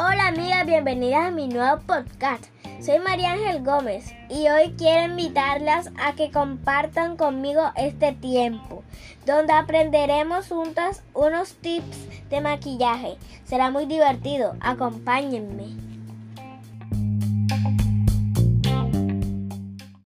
Hola amigas, bienvenidas a mi nuevo podcast. Soy María Ángel Gómez y hoy quiero invitarlas a que compartan conmigo este tiempo, donde aprenderemos juntas unos tips de maquillaje. Será muy divertido, acompáñenme.